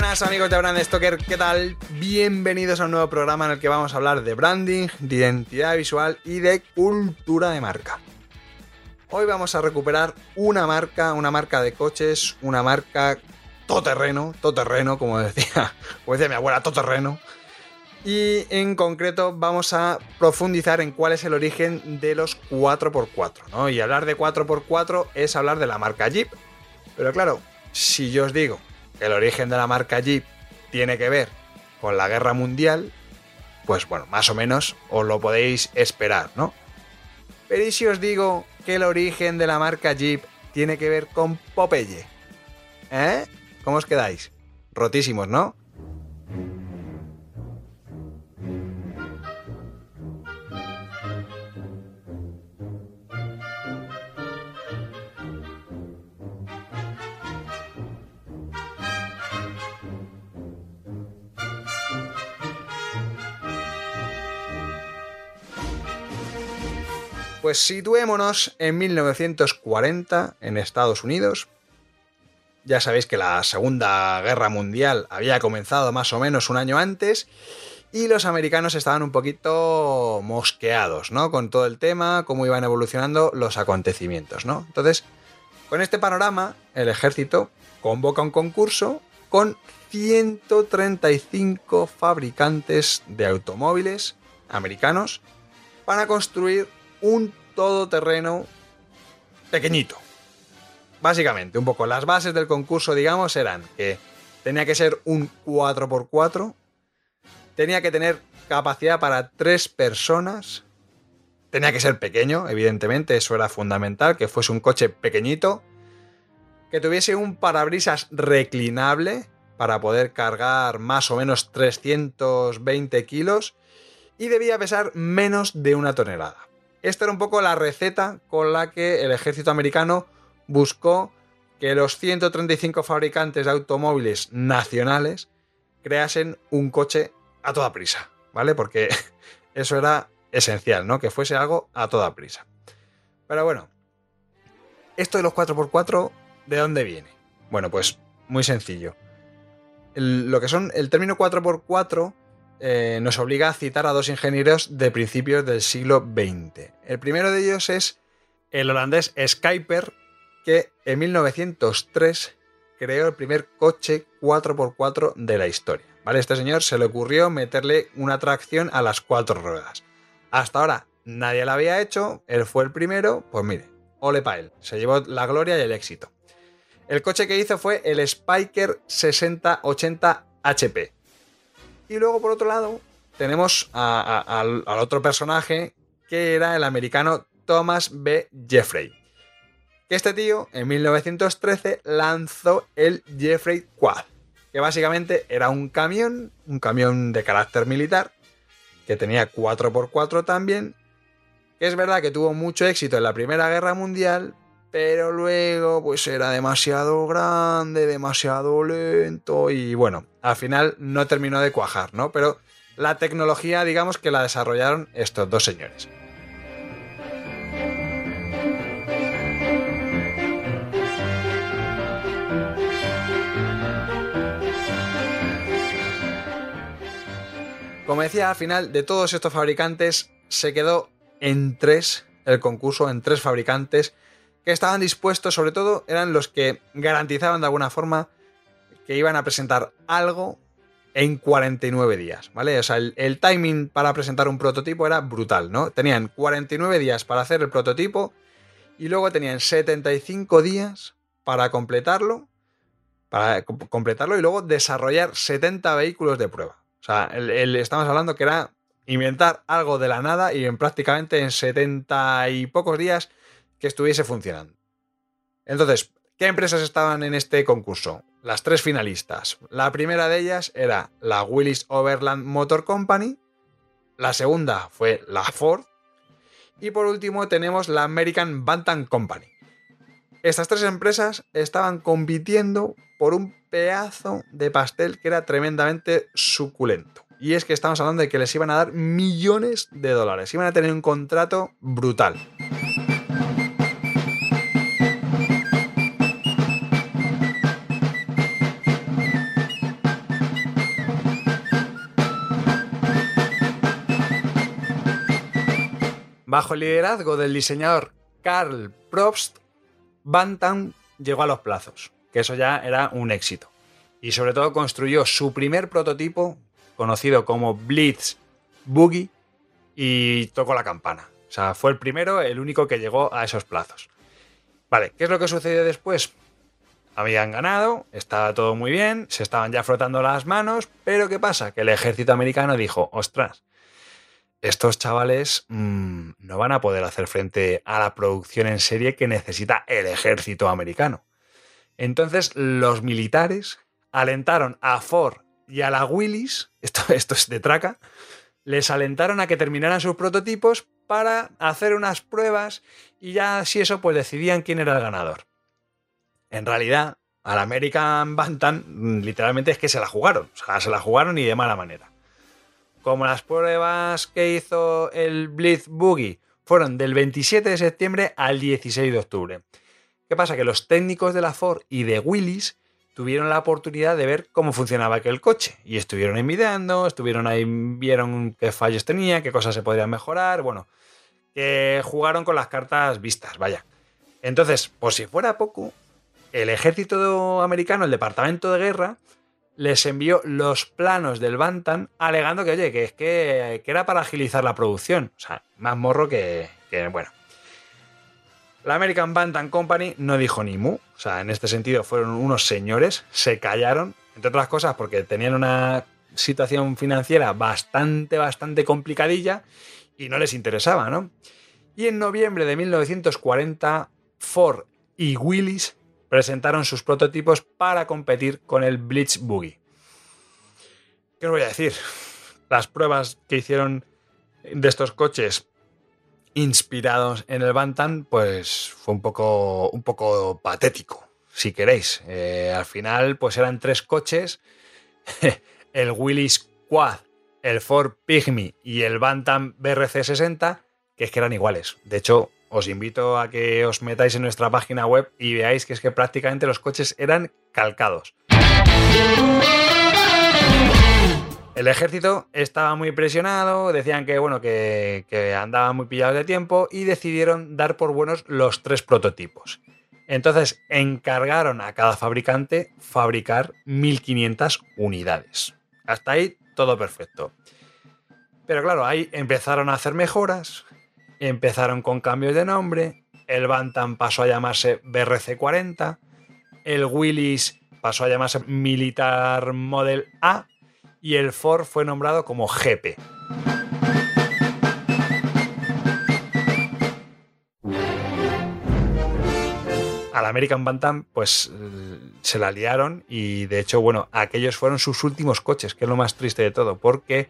Buenas amigos de Brand Stoker, ¿qué tal? Bienvenidos a un nuevo programa en el que vamos a hablar de branding, de identidad visual y de cultura de marca. Hoy vamos a recuperar una marca, una marca de coches, una marca todoterreno, todoterreno, como decía, como decía mi abuela, todoterreno. Y en concreto vamos a profundizar en cuál es el origen de los 4x4, ¿no? Y hablar de 4x4 es hablar de la marca Jeep. Pero claro, si yo os digo el origen de la marca Jeep tiene que ver con la guerra mundial, pues bueno, más o menos os lo podéis esperar, ¿no? Pero ¿y si os digo que el origen de la marca Jeep tiene que ver con Popeye? ¿Eh? ¿Cómo os quedáis? Rotísimos, ¿no? Pues situémonos en 1940 en Estados Unidos. Ya sabéis que la Segunda Guerra Mundial había comenzado más o menos un año antes y los americanos estaban un poquito mosqueados, ¿no? Con todo el tema, cómo iban evolucionando los acontecimientos, ¿no? Entonces, con este panorama, el ejército convoca un concurso con 135 fabricantes de automóviles americanos para construir un todoterreno pequeñito. Básicamente, un poco las bases del concurso, digamos, eran que tenía que ser un 4x4, tenía que tener capacidad para tres personas, tenía que ser pequeño, evidentemente, eso era fundamental, que fuese un coche pequeñito, que tuviese un parabrisas reclinable para poder cargar más o menos 320 kilos y debía pesar menos de una tonelada. Esta era un poco la receta con la que el ejército americano buscó que los 135 fabricantes de automóviles nacionales creasen un coche a toda prisa, ¿vale? Porque eso era esencial, ¿no? Que fuese algo a toda prisa. Pero bueno, esto de los 4x4, ¿de dónde viene? Bueno, pues muy sencillo. lo que son el término 4x4 eh, nos obliga a citar a dos ingenieros de principios del siglo XX. El primero de ellos es el holandés Skyper, que en 1903 creó el primer coche 4x4 de la historia. ¿Vale? Este señor se le ocurrió meterle una tracción a las cuatro ruedas. Hasta ahora nadie lo había hecho, él fue el primero, pues mire, ole pa' él, se llevó la gloria y el éxito. El coche que hizo fue el Spiker 6080 HP, y luego, por otro lado, tenemos al, otro personaje que era el americano Thomas B. Jeffrey. Este tío, en 1913, lanzó el Jeffrey Quad, que básicamente era un camión, un camión de carácter militar, que tenía 4x4 también, es verdad que tuvo mucho éxito en la Primera Guerra Mundial, pero luego pues era demasiado grande, demasiado lento y bueno, al final no terminó de cuajar, ¿no? Pero la tecnología digamos que la desarrollaron estos dos señores. Como decía, al final de todos estos fabricantes se quedó en tres el concurso, en tres fabricantes que estaban dispuestos, sobre todo eran los que garantizaban de alguna forma que iban a presentar algo en 49 días, ¿vale? O sea, el, timing para presentar un prototipo era brutal, ¿no? Tenían 49 días para hacer el prototipo y luego tenían 75 días para completarlo, para completarlo y luego desarrollar 70 vehículos de prueba. O sea, estamos hablando que era inventar algo de la nada y en prácticamente en 70 y pocos días que estuviese funcionando. Entonces, ¿Qué empresas estaban en este concurso? Las tres finalistas. La primera de ellas era la Willis Overland Motor Company, la segunda fue la Ford y por último tenemos la American Bantam Company. Estas tres empresas estaban compitiendo por un pedazo de pastel que era tremendamente suculento. Y es que estamos hablando de que les iban a dar millones de dólares. Iban a tener un contrato brutal. Bajo el liderazgo del diseñador Karl Probst, Bantam llegó a los plazos, que eso ya era un éxito. Y sobre todo construyó su primer prototipo, conocido como Blitz Boogie, y tocó la campana. O sea, fue el primero, el único que llegó a esos plazos. Vale, ¿qué es lo que sucedió después? Habían ganado, estaba todo muy bien, se estaban ya frotando las manos, pero ¿qué pasa? Que el ejército americano dijo, ostras, estos chavales mmm, no van a poder hacer frente a la producción en serie que necesita el ejército americano. Entonces los militares alentaron a Ford y a la Willis, esto, esto es de traca, les alentaron a que terminaran sus prototipos para hacer unas pruebas y ya si eso pues decidían quién era el ganador. En realidad, al American Bantam literalmente es que se la jugaron, o sea, se la jugaron y de mala manera. Como las pruebas que hizo el Blitz Boogie fueron del 27 de septiembre al 16 de octubre. ¿Qué pasa? Que los técnicos de la Ford y de Willis tuvieron la oportunidad de ver cómo funcionaba aquel coche y estuvieron envidiando, estuvieron ahí, vieron qué fallos tenía, qué cosas se podrían mejorar, bueno, que jugaron con las cartas vistas, vaya. Entonces, por si fuera poco, el ejército americano, el departamento de guerra, les envió los planos del Bantam alegando que, oye, que es que, que, era para agilizar la producción. O sea, más morro que, que, bueno. La American Bantam Company no dijo ni mu. O sea, en este sentido fueron unos señores, se callaron, entre otras cosas porque tenían una situación financiera bastante, bastante complicadilla y no les interesaba, ¿no? Y en noviembre de 1940, Ford y Willis presentaron sus prototipos para competir con el Blitz Boogie. ¿Qué os voy a decir? Las pruebas que hicieron de estos coches inspirados en el Bantam, pues fue un poco, un poco patético, si queréis. Eh, al final, pues eran tres coches, el Willys Quad, el Ford Pygmy y el Bantam BRC 60, que es que eran iguales. De hecho, os invito a que os metáis en nuestra página web y veáis que es que prácticamente los coches eran calcados. El ejército estaba muy presionado, decían que bueno, que, que andaban muy pillados de tiempo y decidieron dar por buenos los tres prototipos. Entonces encargaron a cada fabricante fabricar 1500 unidades. Hasta ahí todo perfecto. Pero claro, ahí empezaron a hacer mejoras, empezaron con cambios de nombre, el Bantam pasó a llamarse BRC-40, el Willys pasó a llamarse Militar Model A y el Ford fue nombrado como GP. Al American Bantam, pues se la liaron y de hecho, bueno, aquellos fueron sus últimos coches, que es lo más triste de todo, porque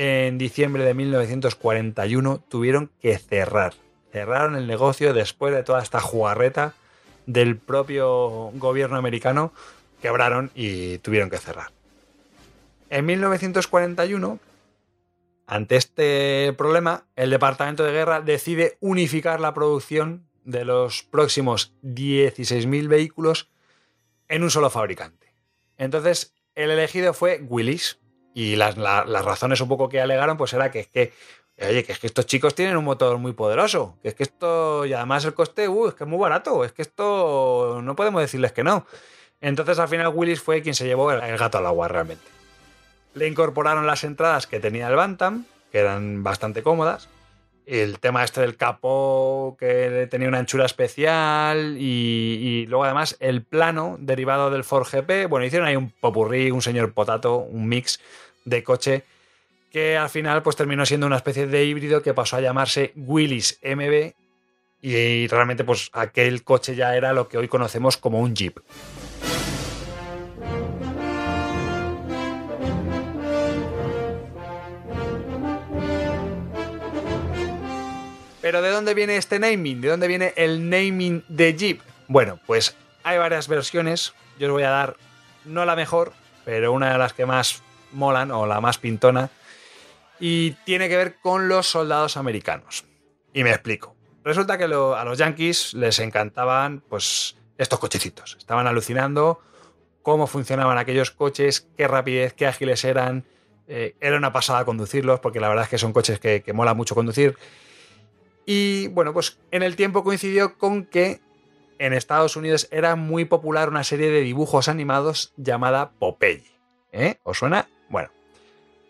en diciembre de 1941 tuvieron que cerrar. Cerraron el negocio después de toda esta jugarreta del propio gobierno americano. Quebraron y tuvieron que cerrar. En 1941, ante este problema, el Departamento de Guerra decide unificar la producción de los próximos 16.000 vehículos en un solo fabricante. Entonces, el elegido fue Willis, y las, razones un poco que alegaron, pues era que es que, oye, que es que estos chicos tienen un motor muy poderoso, que es que esto, y además el coste, uh, es que es muy barato, es que esto no podemos decirles que no. Entonces al final Willis fue quien se llevó el, gato al agua realmente. Le incorporaron las entradas que tenía el Bantam, que eran bastante cómodas. El tema este del capó, que tenía una anchura especial. Y, y, luego además el plano derivado del Ford GP. Bueno, hicieron ahí un popurrí, un señor potato, un mix de coche que al final pues terminó siendo una especie de híbrido que pasó a llamarse Willys MB Y realmente, pues aquel coche ya era lo que hoy conocemos como un Jeep. Pero ¿de dónde viene este naming? ¿De dónde viene el naming de Jeep? Bueno, pues hay varias versiones. Yo os voy a dar no la mejor, pero una de las que más molan o la más pintona. Y tiene que ver con los soldados americanos. Y me explico. Resulta que a los yankees les encantaban pues estos cochecitos. Estaban alucinando cómo funcionaban aquellos coches, qué rapidez, qué ágiles eran. Eh, era una pasada conducirlos, porque la verdad es que son coches que, que mola mucho conducir. Y bueno, pues en el tiempo coincidió con que en Estados Unidos era muy popular una serie de dibujos animados llamada Popeye. ¿Eh? ¿Os suena? Bueno,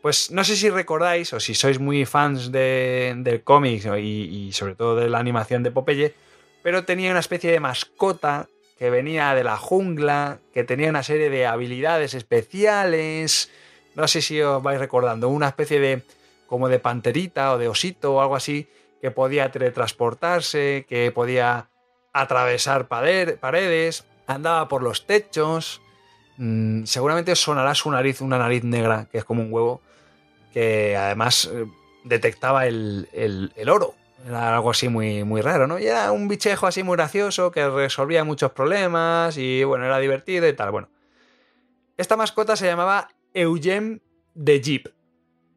pues no sé si recordáis o si sois muy fans de, del cómic y, y, sobre todo de la animación de Popeye, pero tenía una especie de mascota que venía de la jungla, que tenía una serie de habilidades especiales. No sé si os vais recordando, una especie de como de panterita o de osito o algo así que podía teletransportarse, que podía atravesar paredes, andaba por los techos. Mm, seguramente sonará su nariz, una nariz negra, que es como un huevo, que además eh, detectaba el, oro. Era algo así muy, muy raro, ¿no? Y era un bichejo así muy gracioso que resolvía muchos problemas y bueno, era divertido y tal. Bueno, esta mascota se llamaba Eugene de Jeep.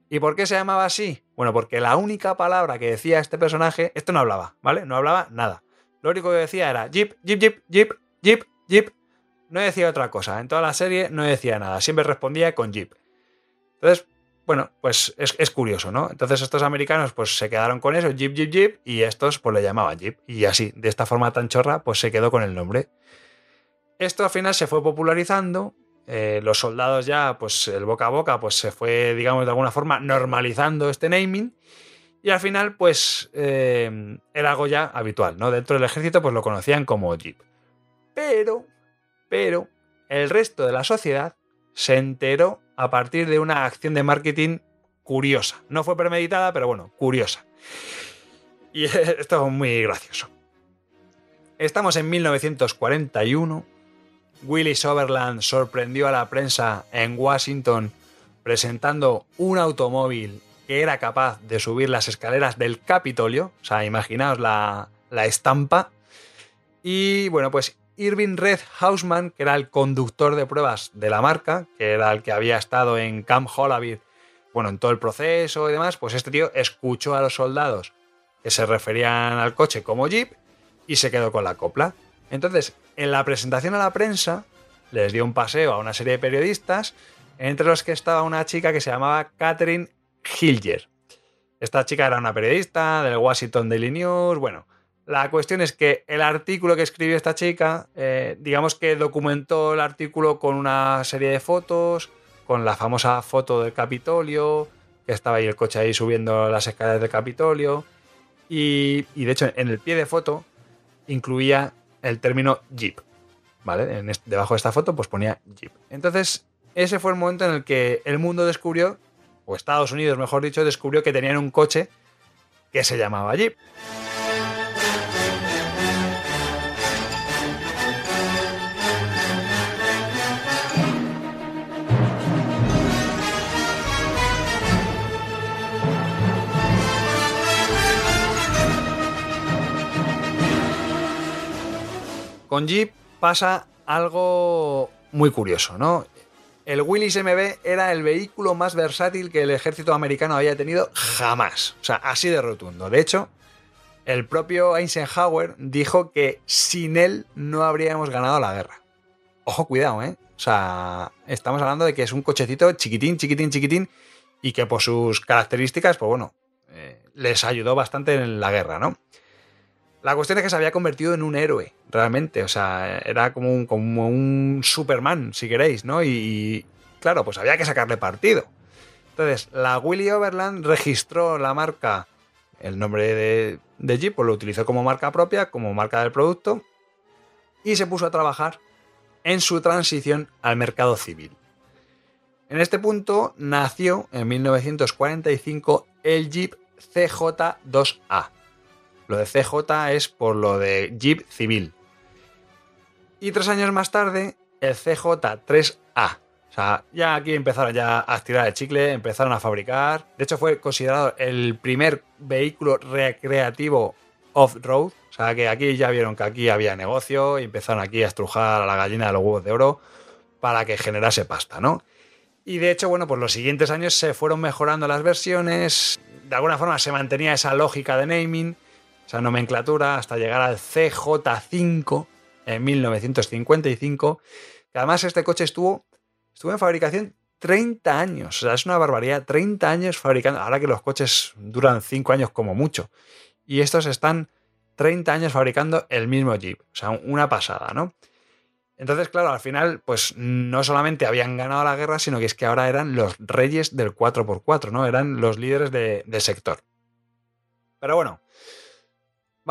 ¿Y por qué se llamaba así? Bueno, porque la única palabra que decía este personaje, esto no hablaba, ¿vale? No hablaba nada. Lo único que decía era Jeep, Jeep, Jeep, Jeep, Jeep, Jeep. No decía otra cosa. En toda la serie no decía nada. Siempre respondía con Jeep. Entonces, bueno, pues es, curioso, ¿no? Entonces estos americanos pues se quedaron con eso, Jeep, Jeep, Jeep, y estos pues le llamaban Jeep. Y así, de esta forma tan chorra, pues se quedó con el nombre. Esto al final se fue popularizando eh, los soldados ya, pues el boca a boca, pues se fue, digamos, de alguna forma normalizando este naming. Y al final, pues eh, era algo ya habitual, ¿no? Dentro del ejército, pues lo conocían como Jeep. Pero, pero, el resto de la sociedad se enteró a partir de una acción de marketing curiosa. No fue premeditada, pero bueno, curiosa. Y esto es muy gracioso. Estamos en 1941 Willy Soberland sorprendió a la prensa en Washington presentando un automóvil que era capaz de subir las escaleras del Capitolio. O sea, imaginaos la, estampa. Y bueno, pues Irving Red Hausman, que era el conductor de pruebas de la marca, que era el que había estado en Camp Hollavid, bueno, en todo el proceso y demás, pues este tío escuchó a los soldados que se referían al coche como Jeep y se quedó con la copla. Entonces, en la presentación a la prensa, les dio un paseo a una serie de periodistas, entre los que estaba una chica que se llamaba Catherine Hilger. Esta chica era una periodista del Washington Daily News. Bueno, la cuestión es que el artículo que escribió esta chica, eh, digamos que documentó el artículo con una serie de fotos, con la famosa foto del Capitolio, que estaba ahí el coche ahí subiendo las escaleras del Capitolio. Y, de hecho, en el pie de foto incluía el término Jeep. ¿Vale? debajo de esta foto pues ponía Jeep. Entonces, ese fue el momento en el que el mundo descubrió, o Estados Unidos mejor dicho, descubrió que tenían un coche que se llamaba Jeep. Con Jeep pasa algo muy curioso, ¿no? El Willys MB era el vehículo más versátil que el ejército americano había tenido jamás. O sea, así de rotundo. De hecho, el propio Eisenhower dijo que sin él no habríamos ganado la guerra. Ojo, cuidado, ¿eh? O sea, estamos hablando de que es un cochecito chiquitín, chiquitín, chiquitín y que por sus características, pues bueno, eh, les ayudó bastante en la guerra, ¿no? La cuestión es que se había convertido en un héroe, realmente. O sea, era como un, Superman, si queréis, ¿no? Y, claro, pues había que sacarle partido. Entonces, la Willy Overland registró la marca, el nombre de, de Jeep, pues lo utilizó como marca propia, como marca del producto, y se puso a trabajar en su transición al mercado civil. En este punto nació en 1945 el Jeep CJ2A Lo de CJ es por lo de Jeep civil. Y tres años más tarde, el CJ3A. O sea, ya aquí empezaron ya a estirar el chicle, empezaron a fabricar. De hecho, fue considerado el primer vehículo recreativo off-road. O sea, que aquí ya vieron que aquí había negocio y empezaron aquí a estrujar a la gallina de los huevos de oro para que generase pasta, ¿no? Y de hecho, bueno, pues los siguientes años se fueron mejorando las versiones. De alguna forma se mantenía esa lógica de naming, esa nomenclatura, hasta llegar al CJ5 en 1955. Que además este coche estuvo, estuvo en fabricación 30 años. O sea, es una barbaridad. 30 años fabricando. Ahora que los coches duran 5 años como mucho. Y estos están 30 años fabricando el mismo Jeep. O sea, una pasada, ¿no? Entonces, claro, al final, pues no solamente habían ganado la guerra, sino que es que ahora eran los reyes del 4x4, ¿no? Eran los líderes de, sector. Pero bueno,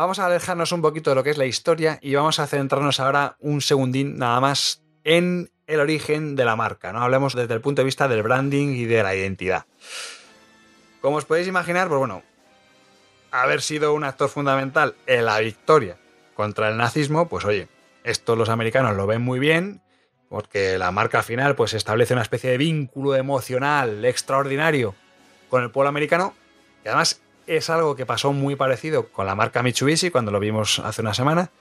vamos a alejarnos un poquito de lo que es la historia y vamos a centrarnos ahora un segundín nada más en el origen de la marca, ¿no? Hablemos desde el punto de vista del branding y de la identidad. Como os podéis imaginar, pues bueno, haber sido un actor fundamental en la victoria contra el nazismo, pues oye, esto los americanos lo ven muy bien porque la marca final pues establece una especie de vínculo emocional extraordinario con el pueblo americano y además es algo que pasó muy parecido con la marca Mitsubishi cuando lo vimos hace una semana.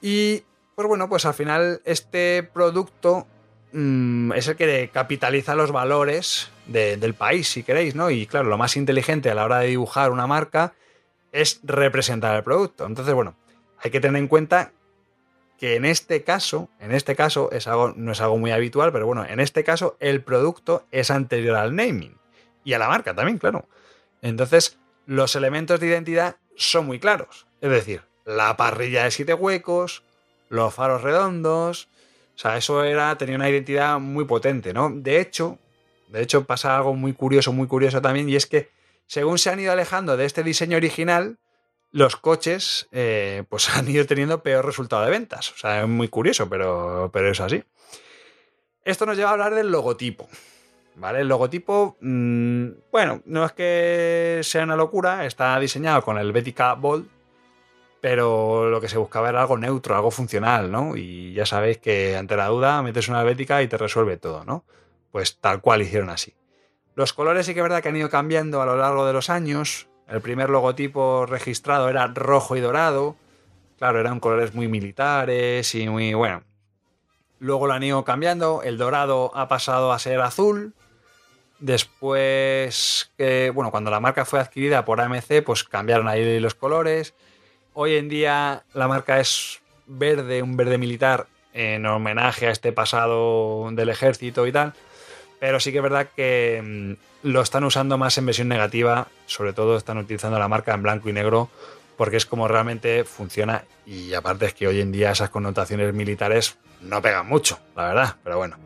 Y pues bueno pues al final este producto mm, es el que capitaliza los valores del país si queréis no y claro lo más inteligente a la hora de dibujar una marca es representar el producto. Entonces bueno hay que tener en cuenta que en este caso, en este caso es algo, no es algo muy habitual, pero bueno, en este caso el producto es anterior al naming y a la marca también, claro. Entonces, los elementos de identidad son muy claros. Es decir, la parrilla de siete huecos, los faros redondos, o sea, eso era, tenía una identidad muy potente, ¿no? De hecho, de hecho pasa algo muy curioso, muy curioso también, y es que según se han ido alejando de este diseño original, los coches eh, pues han ido teniendo peor resultado de ventas. O sea, es muy curioso, pero, pero es así. Esto nos lleva a hablar del logotipo. ¿Vale? El logotipo, mm, bueno, no es que sea una locura, está diseñado con el Betica Bold, pero lo que se buscaba era algo neutro, algo funcional, ¿no? Y ya sabéis que ante la duda metes una Betica y te resuelve todo, ¿no? Pues tal cual hicieron así. Los colores sí que es verdad que han ido cambiando a lo largo de los años, el primer logotipo registrado era rojo y dorado. Claro, eran colores muy militares y muy bueno. Luego lo han ido cambiando. El dorado ha pasado a ser azul. Después, bueno, cuando la marca fue adquirida por AMC, pues cambiaron ahí los colores. Hoy en día la marca es verde, un verde militar, en homenaje a este pasado del ejército y tal. Pero sí que es verdad que mm, lo están usando más en versión negativa, sobre todo están utilizando la marca en blanco y negro porque es como realmente funciona y aparte es que hoy en día esas connotaciones militares no pegan mucho, la verdad, pero bueno.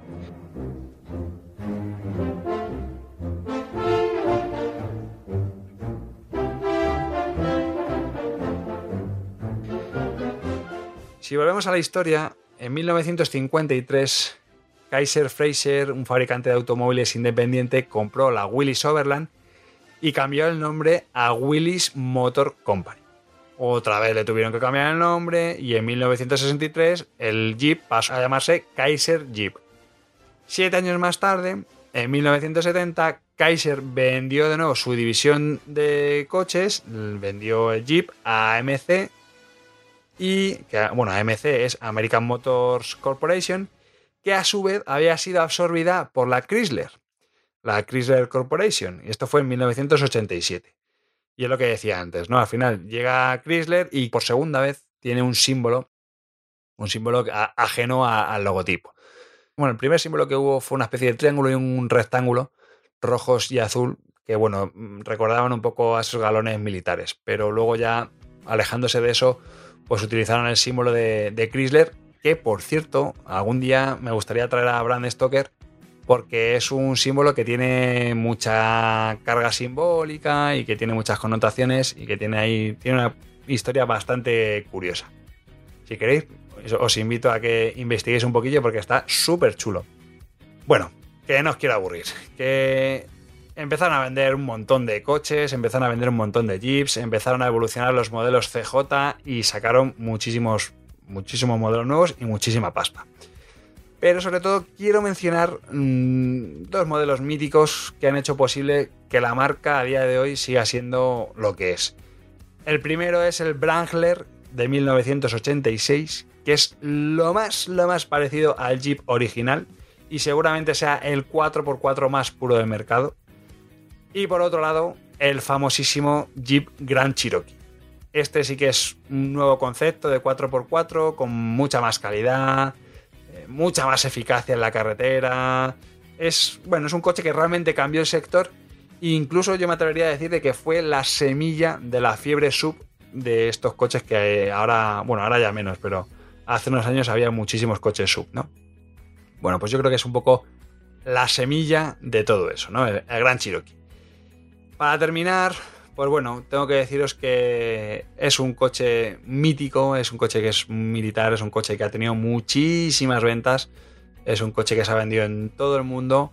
Si volvemos a la historia, en 1953 Kaiser Fraser, un fabricante de automóviles independiente, compró la Willis Overland y cambió el nombre a Willis Motor Company. Otra vez le tuvieron que cambiar el nombre y en 1963 el Jeep pasó a llamarse Kaiser Jeep. Siete años más tarde, en 1970, Kaiser vendió de nuevo su división de coches, vendió el Jeep a AMC y, bueno, AMC es American Motors Corporation que a su vez había sido absorbida por la Chrysler, la Chrysler Corporation, y esto fue en 1987. Y es lo que decía antes, ¿no? Al final llega Chrysler y por segunda vez tiene un símbolo, un símbolo ajeno al logotipo. Bueno, el primer símbolo que hubo fue una especie de triángulo y un rectángulo, rojos y azul, que bueno, recordaban un poco a esos galones militares, pero luego ya alejándose de eso, pues utilizaron el símbolo de, Chrysler que por cierto, algún día me gustaría traer a Brand Stoker porque es un símbolo que tiene mucha carga simbólica y que tiene muchas connotaciones y que tiene ahí tiene una historia bastante curiosa. Si queréis, os invito a que investiguéis un poquillo porque está súper chulo. Bueno, que no os quiero aburrir, que empezaron a vender un montón de coches, empezaron a vender un montón de jeeps, empezaron a evolucionar los modelos CJ y sacaron muchísimos, muchísimos modelos nuevos y muchísima pasta. Pero sobre todo quiero mencionar mmm, dos modelos míticos que han hecho posible que la marca a día de hoy siga siendo lo que es. El primero es el Wrangler de 1986, que es lo más, lo más parecido al Jeep original y seguramente sea el 4x4 más puro del mercado. Y por otro lado, el famosísimo Jeep Grand Cherokee. Este sí que es un nuevo concepto de 4x4 con mucha más calidad, eh, mucha más eficacia en la carretera. Es, bueno, es un coche que realmente cambió el sector e incluso yo me atrevería a decir de que fue la semilla de la fiebre sub de estos coches que ahora, bueno, ahora ya menos, pero hace unos años había muchísimos coches sub, ¿no? Bueno, pues yo creo que es un poco la semilla de todo eso, ¿no? El, el Gran Cherokee. Para terminar, pues bueno, tengo que deciros que es un coche mítico, es un coche que es militar, es un coche que ha tenido muchísimas ventas, es un coche que se ha vendido en todo el mundo,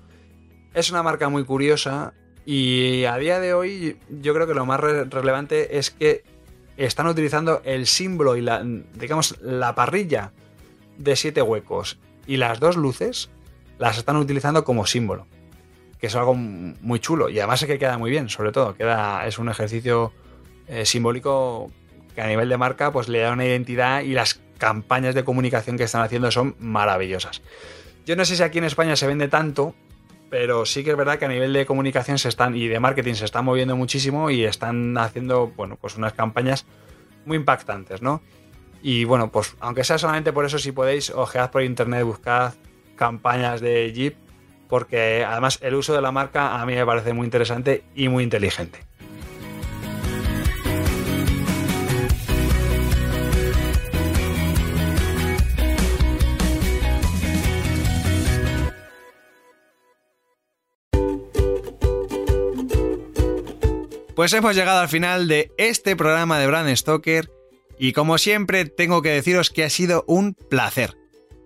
es una marca muy curiosa y a día de hoy yo creo que lo más re relevante es que están utilizando el símbolo y la, digamos, la parrilla de siete huecos y las dos luces las están utilizando como símbolo que es algo muy chulo y además es que queda muy bien, sobre todo, queda, es un ejercicio eh, simbólico que a nivel de marca pues le da una identidad y las campañas de comunicación que están haciendo son maravillosas. Yo no sé si aquí en España se vende tanto, pero sí que es verdad que a nivel de comunicación se están y de marketing se están moviendo muchísimo y están haciendo, bueno, pues unas campañas muy impactantes, ¿no? Y bueno, pues aunque sea solamente por eso, si podéis, ojead por internet, buscad campañas de Jeep porque además el uso de la marca a mí me parece muy interesante y muy inteligente. Pues hemos llegado al final de este programa de Brand Stoker y como siempre tengo que deciros que ha sido un placer.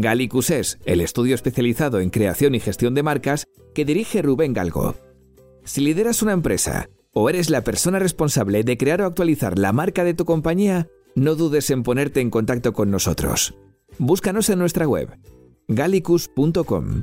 Gallicus es el estudio especializado en creación y gestión de marcas que dirige Rubén Galgo. Si lideras una empresa o eres la persona responsable de crear o actualizar la marca de tu compañía, no dudes en ponerte en contacto con nosotros. Búscanos en nuestra web gallicus.com.